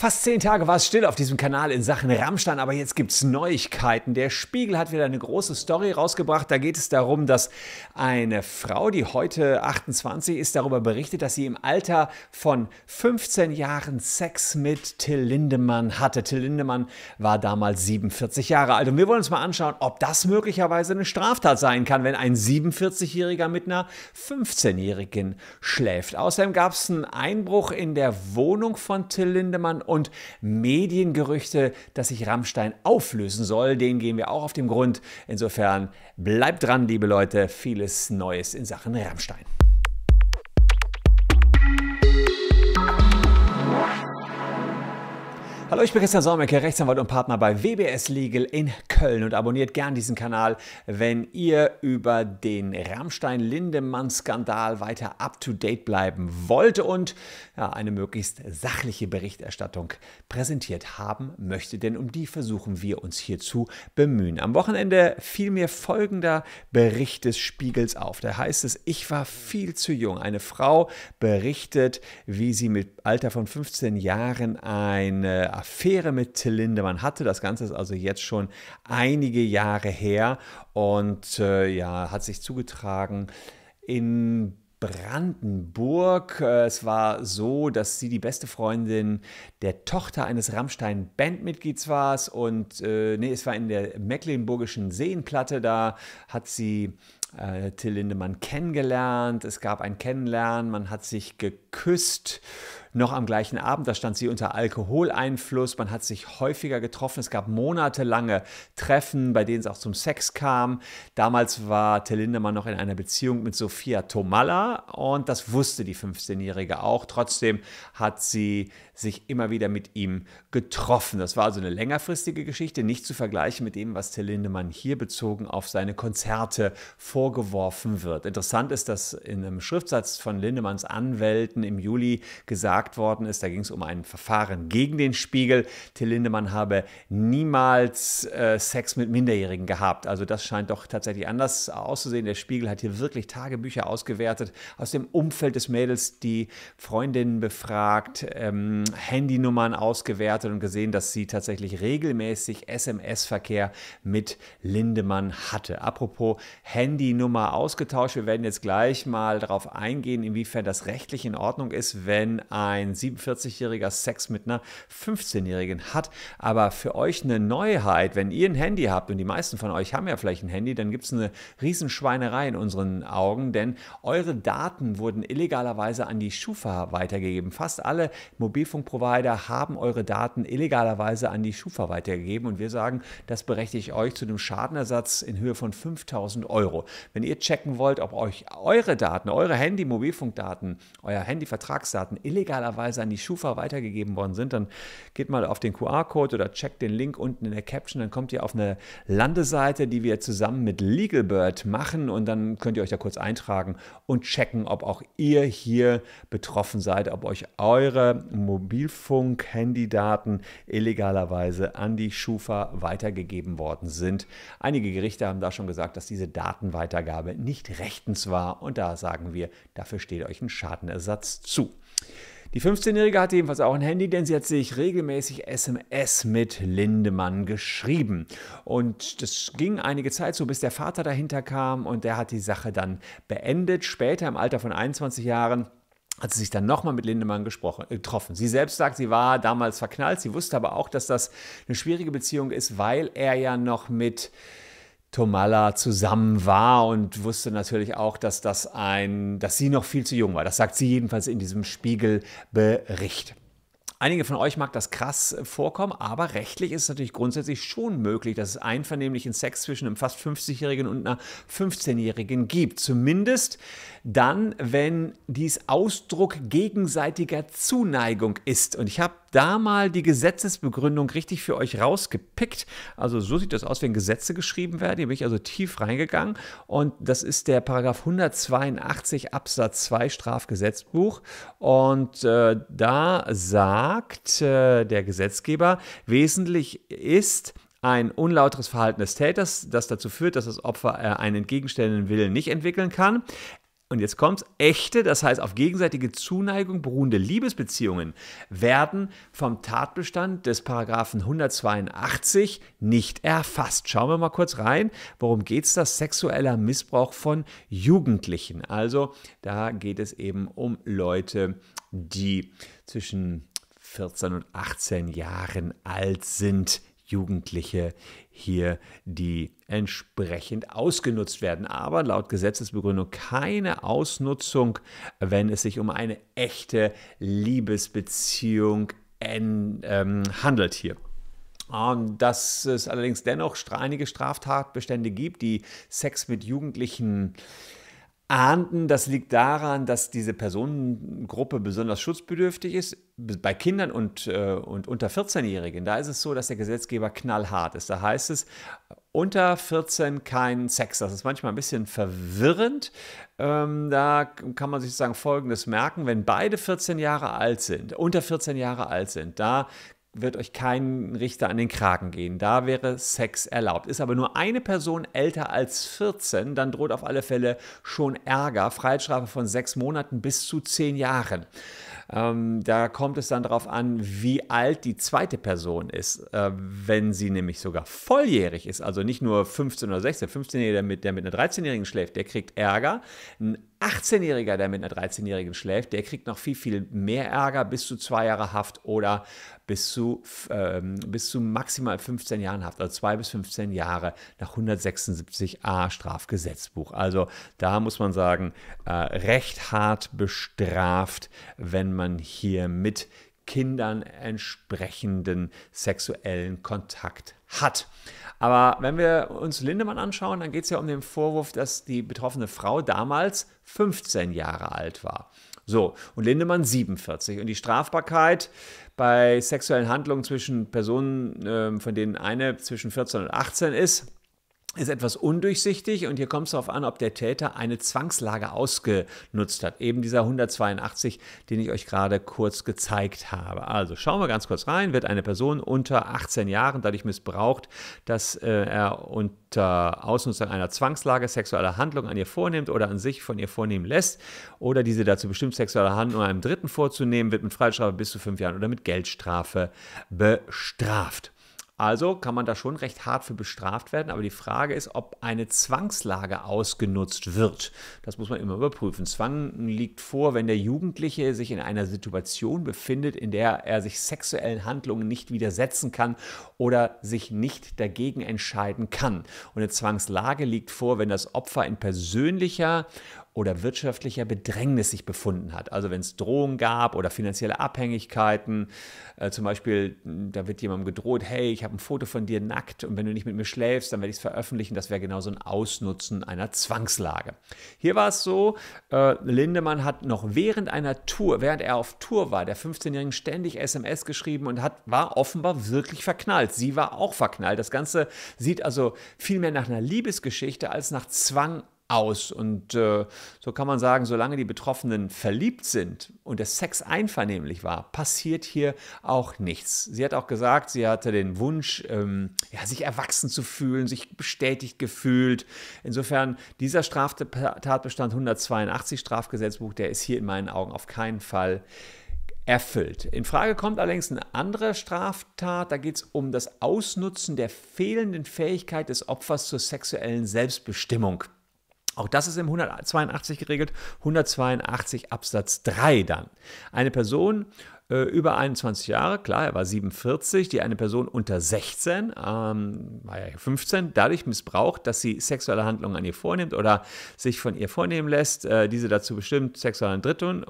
Fast zehn Tage war es still auf diesem Kanal in Sachen Rammstein, aber jetzt gibt es Neuigkeiten. Der Spiegel hat wieder eine große Story rausgebracht. Da geht es darum, dass eine Frau, die heute 28 ist, darüber berichtet, dass sie im Alter von 15 Jahren Sex mit Till Lindemann hatte. Till Lindemann war damals 47 Jahre alt. Und wir wollen uns mal anschauen, ob das möglicherweise eine Straftat sein kann, wenn ein 47-Jähriger mit einer 15-Jährigen schläft. Außerdem gab es einen Einbruch in der Wohnung von Till Lindemann und Mediengerüchte, dass sich Rammstein auflösen soll. Denen gehen wir auch auf den Grund. Insofern bleibt dran, liebe Leute. Vieles Neues in Sachen Rammstein. Hallo, ich bin Christian Solmecke, Rechtsanwalt und Partner bei WBS Legal in Köln und abonniert gern diesen Kanal, wenn ihr über den Rammstein-Lindemann-Skandal weiter up-to-date bleiben wollt und ja, eine möglichst sachliche Berichterstattung präsentiert haben möchtet, denn um die versuchen wir uns hier zu bemühen. Am Wochenende fiel mir folgender Bericht des Spiegels auf. Da heißt es, ich war viel zu jung. Eine Frau berichtet, wie sie mit Alter von 15 Jahren eine Affäre mit Till Lindemann hatte. Das Ganze ist also jetzt schon einige Jahre her und äh, ja, hat sich zugetragen in Brandenburg. Äh, es war so, dass sie die beste Freundin der Tochter eines Rammstein-Bandmitglieds war. Und äh, nee, es war in der Mecklenburgischen Seenplatte. Da hat sie äh, Till Lindemann kennengelernt. Es gab ein Kennenlernen, man hat sich geküsst noch am gleichen Abend. Da stand sie unter Alkoholeinfluss. Man hat sich häufiger getroffen. Es gab monatelange Treffen, bei denen es auch zum Sex kam. Damals war Till Lindemann noch in einer Beziehung mit Sophia Tomalla und das wusste die 15-Jährige auch. Trotzdem hat sie sich immer wieder mit ihm getroffen. Das war also eine längerfristige Geschichte, nicht zu vergleichen mit dem, was Till Lindemann hier bezogen auf seine Konzerte vorgeworfen wird. Interessant ist, dass in einem Schriftsatz von Lindemanns Anwälten im Juli gesagt worden ist. Da ging es um ein Verfahren gegen den Spiegel. Till Lindemann habe niemals äh, Sex mit Minderjährigen gehabt. Also das scheint doch tatsächlich anders auszusehen. Der Spiegel hat hier wirklich Tagebücher ausgewertet aus dem Umfeld des Mädels, die Freundinnen befragt, ähm, Handynummern ausgewertet und gesehen, dass sie tatsächlich regelmäßig SMS-Verkehr mit Lindemann hatte. Apropos Handynummer ausgetauscht, wir werden jetzt gleich mal darauf eingehen, inwiefern das rechtlich in Ordnung ist, wenn ein ein 47-jähriger Sex mit einer 15-jährigen hat. Aber für euch eine Neuheit, wenn ihr ein Handy habt und die meisten von euch haben ja vielleicht ein Handy, dann gibt es eine Riesenschweinerei in unseren Augen, denn eure Daten wurden illegalerweise an die Schufa weitergegeben. Fast alle Mobilfunkprovider haben eure Daten illegalerweise an die Schufa weitergegeben und wir sagen, das berechtigt euch zu einem Schadenersatz in Höhe von 5000 Euro. Wenn ihr checken wollt, ob euch eure Daten, eure Handy-Mobilfunkdaten, euer Handy-Vertragsdaten illegalerweise an die Schufa weitergegeben worden sind, dann geht mal auf den QR-Code oder checkt den Link unten in der Caption, dann kommt ihr auf eine Landeseite, die wir zusammen mit LegalBird machen und dann könnt ihr euch da kurz eintragen und checken, ob auch ihr hier betroffen seid, ob euch eure Mobilfunk-Handydaten illegalerweise an die Schufa weitergegeben worden sind. Einige Gerichte haben da schon gesagt, dass diese Datenweitergabe nicht rechtens war und da sagen wir, dafür steht euch ein Schadenersatz zu. Die 15-Jährige hatte jedenfalls auch ein Handy, denn sie hat sich regelmäßig SMS mit Lindemann geschrieben. Und das ging einige Zeit so, bis der Vater dahinter kam und der hat die Sache dann beendet. Später im Alter von 21 Jahren hat sie sich dann nochmal mit Lindemann gesprochen, äh, getroffen. Sie selbst sagt, sie war damals verknallt. Sie wusste aber auch, dass das eine schwierige Beziehung ist, weil er ja noch mit Tomalla zusammen war und wusste natürlich auch, dass das ein, dass sie noch viel zu jung war. Das sagt sie jedenfalls in diesem Spiegelbericht. Einige von euch mag das krass vorkommen, aber rechtlich ist es natürlich grundsätzlich schon möglich, dass es einvernehmlichen Sex zwischen einem fast 50-Jährigen und einer 15-Jährigen gibt. Zumindest dann, wenn dies Ausdruck gegenseitiger Zuneigung ist. Und ich habe da mal die Gesetzesbegründung richtig für euch rausgepickt. Also so sieht das aus, wenn Gesetze geschrieben werden. Hier bin ich also tief reingegangen. Und das ist der Paragraph 182 Absatz 2 Strafgesetzbuch. Und äh, da sagt äh, der Gesetzgeber, wesentlich ist, ein unlauteres Verhalten des Täters, das dazu führt, dass das Opfer äh, einen entgegenstellenden Willen nicht entwickeln kann. Und jetzt kommt's, echte, das heißt auf gegenseitige Zuneigung beruhende Liebesbeziehungen werden vom Tatbestand des Paragraphen 182 nicht erfasst. Schauen wir mal kurz rein, worum geht es das? Sexueller Missbrauch von Jugendlichen. Also da geht es eben um Leute, die zwischen 14 und 18 Jahren alt sind. Jugendliche hier, die entsprechend ausgenutzt werden. Aber laut Gesetzesbegründung keine Ausnutzung, wenn es sich um eine echte Liebesbeziehung ähm, handelt hier. Dass es allerdings dennoch einige Straftatbestände gibt, die Sex mit Jugendlichen ahnden. Das liegt daran, dass diese Personengruppe besonders schutzbedürftig ist. Bei Kindern und, äh, und unter 14-Jährigen, da ist es so, dass der Gesetzgeber knallhart ist. Da heißt es, unter 14 kein Sex. Das ist manchmal ein bisschen verwirrend. Ähm, da kann man sich sagen Folgendes merken, wenn beide 14 Jahre alt sind, unter 14 Jahre alt sind, da wird euch kein Richter an den Kragen gehen. Da wäre Sex erlaubt. Ist aber nur eine Person älter als 14, dann droht auf alle Fälle schon Ärger. Freiheitsstrafe von sechs Monaten bis zu zehn Jahren. Ähm, da kommt es dann darauf an, wie alt die zweite Person ist. Äh, wenn sie nämlich sogar volljährig ist, also nicht nur 15 oder 16, 15-Jähriger, der mit, der mit einer 13-Jährigen schläft, der kriegt Ärger. Ein 18-Jähriger, der mit einer 13-Jährigen schläft, der kriegt noch viel, viel mehr Ärger, bis zu zwei Jahre Haft oder bis zu, ähm, bis zu maximal 15 Jahren Haft, also zwei bis 15 Jaha nach 176a Strafgesetzbuch. Also da muss man sagen, äh, recht hart bestraft, wenn man hier mit Kindern entsprechenden sexuellen Kontakt hat. Aber wenn wir uns Lindemann anschauen, dann geht es ja um den Vorwurf, dass die betroffene Frau damals 15 Jahre alt war. So, und Lindemann 47. Und die Strafbarkeit bei sexuellen Handlungen zwischen Personen, äh, von denen eine zwischen 14 und 18 ist, ist etwas undurchsichtig und hier kommt es darauf an, ob der Täter eine Zwangslage ausgenutzt hat. Eben dieser 182, den ich euch gerade kurz gezeigt habe. Also schauen wir ganz kurz rein. Wird eine Person unter 18 Jahren dadurch missbraucht, dass äh, er unter Ausnutzung einer Zwangslage sexuelle Handlung an ihr vornimmt oder an sich von ihr vornehmen lässt oder diese dazu bestimmt, sexuelle Handlung einem Dritten vorzunehmen, wird mit Freiheitsstrafe bis zu fünf Jahren oder mit Geldstrafe bestraft. Also kann man da schon recht hart für bestraft werden, aber die Frage ist, ob eine Zwangslage ausgenutzt wird. Das muss man immer überprüfen. Zwang liegt vor, wenn der Jugendliche sich in einer Situation befindet, in der er sich sexuellen Handlungen nicht widersetzen kann oder sich nicht dagegen entscheiden kann. Und eine Zwangslage liegt vor, wenn das Opfer in persönlicher oder wirtschaftlicher Bedrängnis sich befunden hat. Also wenn es Drohungen gab oder finanzielle Abhängigkeiten, äh, zum Beispiel, hm, da wird jemandem gedroht, hey, ich habe ein Foto von dir nackt und wenn du nicht mit mir schläfst, dann werde ich es veröffentlichen. Das wäre genau so ein Ausnutzen einer Zwangslage. Hier war es so, äh, Lindemann hat noch während einer Tour, während er auf Tour war, der 15-Jährigen ständig SMS geschrieben und hat, war offenbar wirklich verknallt. Sie war auch verknallt. Das Ganze sieht also viel mehr nach einer Liebesgeschichte als nach Zwang aus. Und äh, so kann man sagen, solange die Betroffenen verliebt sind und der Sex einvernehmlich war, passiert hier auch nichts. Sie hat auch gesagt, sie hatte den Wunsch, ähm, ja, sich erwachsen zu fühlen, sich bestätigt gefühlt. Insofern, dieser Straftatbestand 182 Strafgesetzbuch, der ist hier in meinen Augen auf keinen Fall erfüllt. In Frage kommt allerdings eine andere Straftat. Da geht es um das Ausnutzen der fehlenden Fähigkeit des Opfers zur sexuellen Selbstbestimmung. Auch das ist im 182 geregelt, 182 Absatz 3 dann. Eine Person äh, über 21 Jahre, klar, er war 47, die eine Person unter 16, ähm, war ja 15, dadurch missbraucht, dass sie sexuelle Handlungen an ihr vornimmt oder sich von ihr vornehmen lässt, äh, diese dazu bestimmt, sexuellen Dritten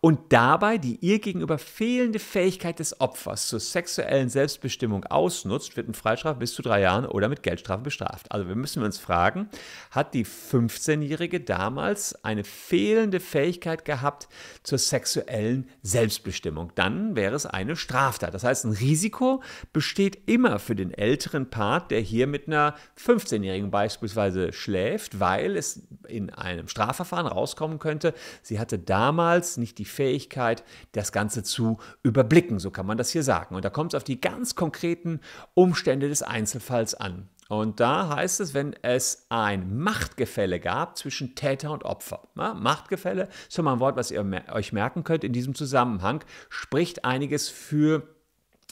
und dabei die ihr gegenüber fehlende Fähigkeit des Opfers zur sexuellen Selbstbestimmung ausnutzt, wird ein Freistrafe bis zu drei Jahren oder mit Geldstrafe bestraft. Also wir müssen uns fragen, hat die 15-Jährige damals eine fehlende Fähigkeit gehabt zur sexuellen Selbstbestimmung? Dann wäre es eine Straftat. Das heißt, ein Risiko besteht immer für den älteren Part, der hier mit einer 15-Jährigen beispielsweise schläft, weil es in einem Strafverfahren rauskommen könnte, sie hatte damals nicht die Fähigkeit, das Ganze zu überblicken. So kann man das hier sagen. Und da kommt es auf die ganz konkreten Umstände des Einzelfalls an. Und da heißt es, wenn es ein Machtgefälle gab zwischen Täter und Opfer. Ja, Machtgefälle ist schon mal ein Wort, was ihr euch merken könnt in diesem Zusammenhang, spricht einiges für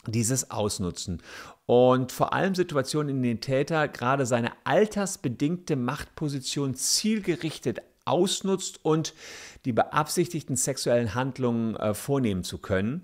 dieses Ausnutzen. Und vor allem Situationen, in denen Täter gerade seine altersbedingte Machtposition zielgerichtet ausnutzt und die beabsichtigten sexuellen Handlungen äh, vornehmen zu können.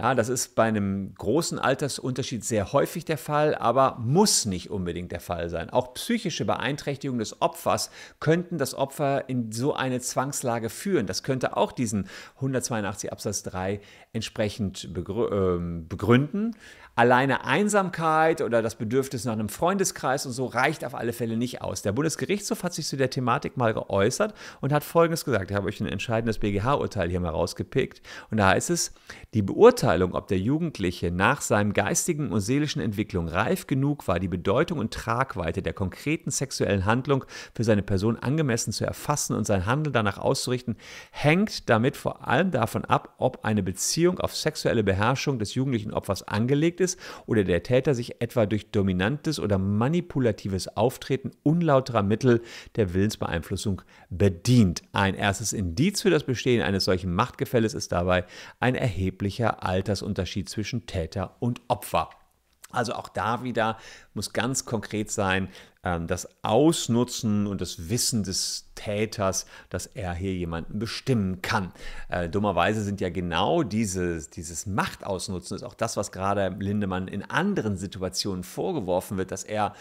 Ja, das ist bei einem großen Altersunterschied sehr häufig der Fall, aber muss nicht unbedingt der Fall sein. Auch psychische Beeinträchtigungen des Opfers könnten das Opfer in so eine Zwangslage führen. Das könnte auch diesen 182 Absatz 3 entsprechend ähm, begründen. Alleine Einsamkeit oder das Bedürfnis nach einem Freundeskreis und so reicht auf alle Fälle nicht aus. Der Bundesgerichtshof hat sich zu der Thematik mal geäußert und hat Folgendes gesagt. Ich habe euch ein entscheidendes BGH-Urteil hier mal rausgepickt. Und da heißt es, die Beurteilung, ob der Jugendliche nach seinem geistigen und seelischen Entwicklung reif genug war, die Bedeutung und Tragweite der konkreten sexuellen Handlung für seine Person angemessen zu erfassen und sein Handeln danach auszurichten, hängt damit vor allem davon ab, ob eine Beziehung auf sexuelle Beherrschung des jugendlichen Opfers angelegt ist oder der Täter sich etwa durch dominantes oder manipulatives Auftreten unlauterer Mittel der Willensbeeinflussung bedient. Ein erstes Indiz für das Bestehen eines solchen Machtgefälles ist dabei ein erheblicher Altersunterschied zwischen Täter und Opfer. Also auch da wieder muss ganz konkret sein, das Ausnutzen und das Wissen des Täters, dass er hier jemanden bestimmen kann. Äh, dummerweise sind ja genau dieses, dieses Machtausnutzen, ist auch das, was gerade Lindemann in anderen Situationen vorgeworfen wird, dass er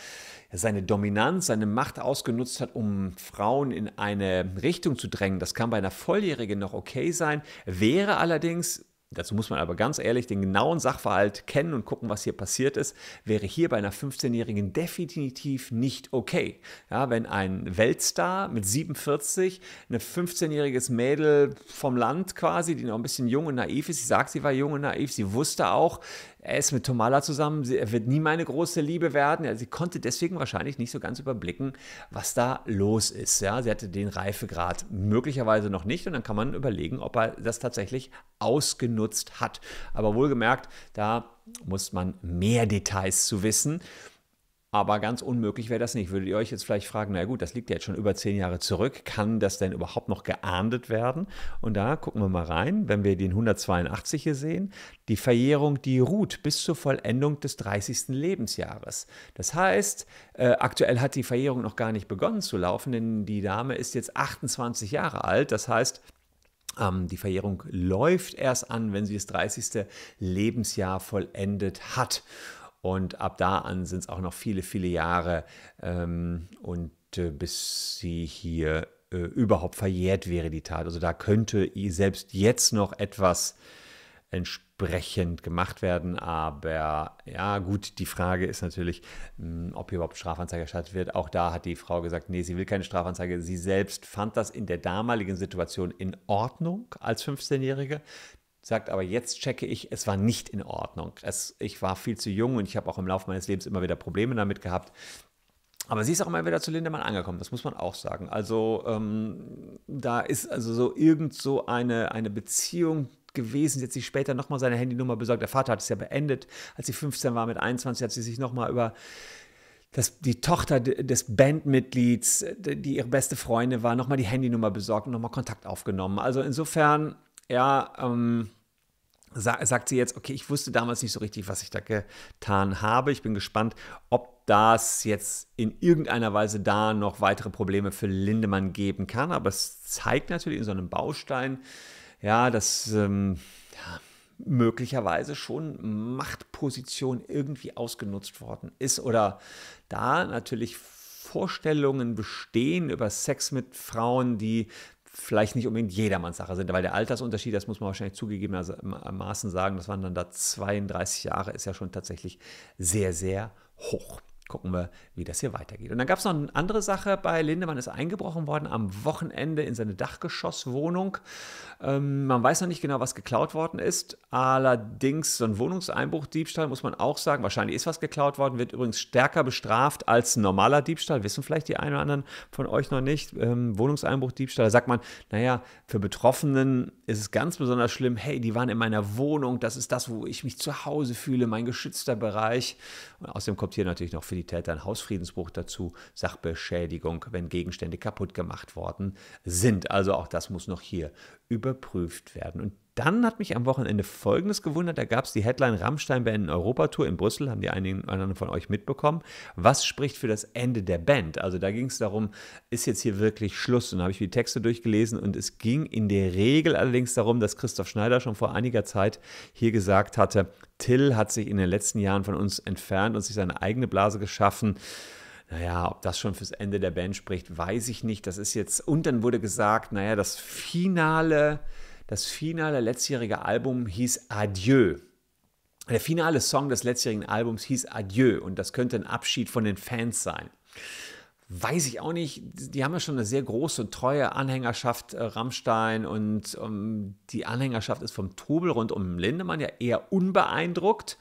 seine Dominanz, seine Macht ausgenutzt hat, um Frauen in eine Richtung zu drängen. Das kann bei einer Volljährigen noch okay sein, wäre allerdings Dazu muss man aber ganz ehrlich den genauen Sachverhalt kennen und gucken, was hier passiert ist. Wäre hier bei einer 15-Jährigen definitiv nicht okay. Ja, wenn ein Weltstar mit 47, ein 15-jähriges Mädel vom Land quasi, die noch ein bisschen jung und naiv ist, sie sagt, sie war jung und naiv, sie wusste auch, er ist mit Tomala zusammen, er wird nie meine große Liebe werden. Ja, sie konnte deswegen wahrscheinlich nicht so ganz überblicken, was da los ist. Ja, sie hatte den Reifegrad möglicherweise noch nicht und dann kann man überlegen, ob er das tatsächlich ausgenutzt hat. Aber wohlgemerkt, da muss man mehr Details zu wissen. Aber ganz unmöglich wäre das nicht. Würdet ihr euch jetzt vielleicht fragen, na gut, das liegt ja jetzt schon über zehn Jahre zurück. Kann das denn überhaupt noch geahndet werden? Und da gucken wir mal rein, wenn wir den 182 hier sehen. Die Verjährung, die ruht bis zur Vollendung des 30. Lebensjahres. Das heißt, äh, aktuell hat die Verjährung noch gar nicht begonnen zu laufen, denn die Dame ist jetzt 28 Jahre alt. Das heißt, die Verjährung läuft erst an, wenn sie das 30. Lebensjahr vollendet hat. Und ab da an sind es auch noch viele, viele Jahre ähm, und äh, bis sie hier äh, überhaupt verjährt wäre, die Tat. Also da könnte selbst jetzt noch etwas entsprechend gemacht werden. Aber ja, gut, die Frage ist natürlich, hm, ob hier überhaupt Strafanzeige erstattet wird. Auch da hat die Frau gesagt, nee, sie will keine Strafanzeige. Sie selbst fand das in der damaligen Situation in Ordnung als 15-Jährige sagt aber, jetzt checke ich, es war nicht in Ordnung. Es, ich war viel zu jung und ich habe auch im Laufe meines Lebens immer wieder Probleme damit gehabt. Aber sie ist auch immer wieder zu Lindemann angekommen, das muss man auch sagen. Also ähm, da ist also so irgend so eine, eine Beziehung gewesen. Sie hat sich später nochmal seine Handynummer besorgt. Der Vater hat es ja beendet. Als sie 15 war, mit 21, hat sie sich nochmal über das, die Tochter des Bandmitglieds, die ihre beste Freundin war, nochmal die Handynummer besorgt und nochmal Kontakt aufgenommen. Also insofern, ja, ähm, sagt sie jetzt, okay, ich wusste damals nicht so richtig, was ich da getan habe. Ich bin gespannt, ob das jetzt in irgendeiner Weise da noch weitere Probleme für Lindemann geben kann. Aber es zeigt natürlich in so einem Baustein, ja, dass ähm, ja, möglicherweise schon Machtposition irgendwie ausgenutzt worden ist oder da natürlich Vorstellungen bestehen über Sex mit Frauen, die vielleicht nicht unbedingt jedermanns Sache sind, weil der Altersunterschied, das muss man wahrscheinlich zugegebenermaßen sagen, das waren dann da 32 Jahre, ist ja schon tatsächlich sehr, sehr hoch gucken wir, wie das hier weitergeht. Und dann gab es noch eine andere Sache bei Lindemann, ist eingebrochen worden am Wochenende in seine Dachgeschosswohnung. Ähm, man weiß noch nicht genau, was geklaut worden ist. Allerdings so ein Wohnungseinbruch, Diebstahl, muss man auch sagen. Wahrscheinlich ist was geklaut worden, wird übrigens stärker bestraft als normaler Diebstahl. Wissen vielleicht die einen oder anderen von euch noch nicht. Ähm, Wohnungseinbruch, Diebstahl, da sagt man, naja, für Betroffenen ist es ganz besonders schlimm. Hey, die waren in meiner Wohnung, das ist das, wo ich mich zu Hause fühle, mein geschützter Bereich. Und außerdem kommt hier natürlich noch für die Täter ein Hausfriedensbruch dazu, Sachbeschädigung, wenn Gegenstände kaputt gemacht worden sind. Also auch das muss noch hier überprüft werden. Und dann hat mich am Wochenende Folgendes gewundert. Da gab es die Headline Rammstein beenden Europatour in Brüssel, haben die einigen anderen von euch mitbekommen. Was spricht für das Ende der Band? Also da ging es darum, ist jetzt hier wirklich Schluss? Und da habe ich die Texte durchgelesen und es ging in der Regel allerdings darum, dass Christoph Schneider schon vor einiger Zeit hier gesagt hatte, Till hat sich in den letzten Jahren von uns entfernt und sich seine eigene Blase geschaffen. Naja, ob das schon fürs Ende der Band spricht, weiß ich nicht. Das ist jetzt, und dann wurde gesagt, naja, das finale das finale letztjährige Album hieß Adieu. Der finale Song des letztjährigen Albums hieß Adieu und das könnte ein Abschied von den Fans sein. Weiß ich auch nicht. Die haben ja schon eine sehr große und treue Anhängerschaft, äh, Rammstein, und um, die Anhängerschaft ist vom Trubel rund um Lindemann ja eher unbeeindruckt.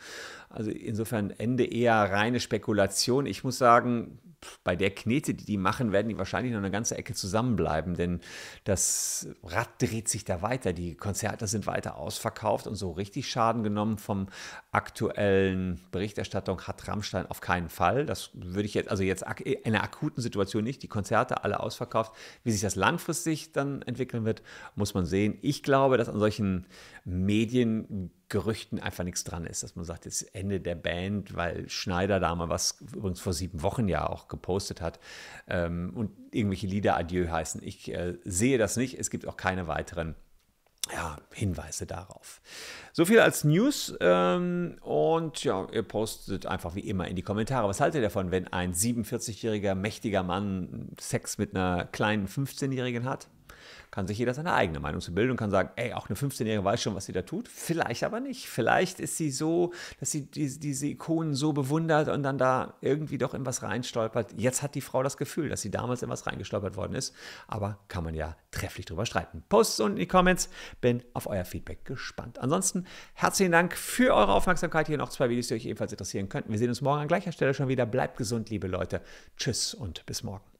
Also insofern Ende eher reine Spekulation. Ich muss sagen, bei der Knete, die die machen, werden die wahrscheinlich noch eine ganze Ecke zusammenbleiben, denn das Rad dreht sich da weiter. Die Konzerte sind weiter ausverkauft und so richtig Schaden genommen vom aktuellen Berichterstattung hat Rammstein auf keinen Fall. Das würde ich jetzt, also jetzt in einer akuten Situation nicht. Die Konzerte alle ausverkauft. Wie sich das langfristig dann entwickeln wird, muss man sehen. Ich glaube, dass an solchen Medien Gerüchten einfach nichts dran ist, dass man sagt, jetzt Ende der Band, weil Schneider da mal was übrigens vor sieben Wochen ja auch gepostet hat ähm, und irgendwelche Lieder Adieu heißen. Ich äh, sehe das nicht. Es gibt auch keine weiteren ja, Hinweise darauf. So viel als News ähm, und ja, ihr postet einfach wie immer in die Kommentare. Was haltet ihr davon, wenn ein 47-jähriger mächtiger Mann Sex mit einer kleinen 15-Jährigen hat? Kann sich jeder seine eigene Meinung zu bilden und kann sagen, ey, auch eine 15-Jährige weiß schon, was sie da tut. Vielleicht aber nicht. Vielleicht ist sie so, dass sie die, diese Ikonen so bewundert und dann da irgendwie doch in was reinstolpert. Jetzt hat die Frau das Gefühl, dass sie damals in was reingestolpert worden ist. Aber kann man ja trefflich drüber streiten. Posts unten in die Comments. Bin auf euer Feedback gespannt. Ansonsten herzlichen Dank für eure Aufmerksamkeit. Hier noch zwei Videos, die euch ebenfalls interessieren könnten. Wir sehen uns morgen an gleicher Stelle schon wieder. Bleibt gesund, liebe Leute. Tschüss und bis morgen.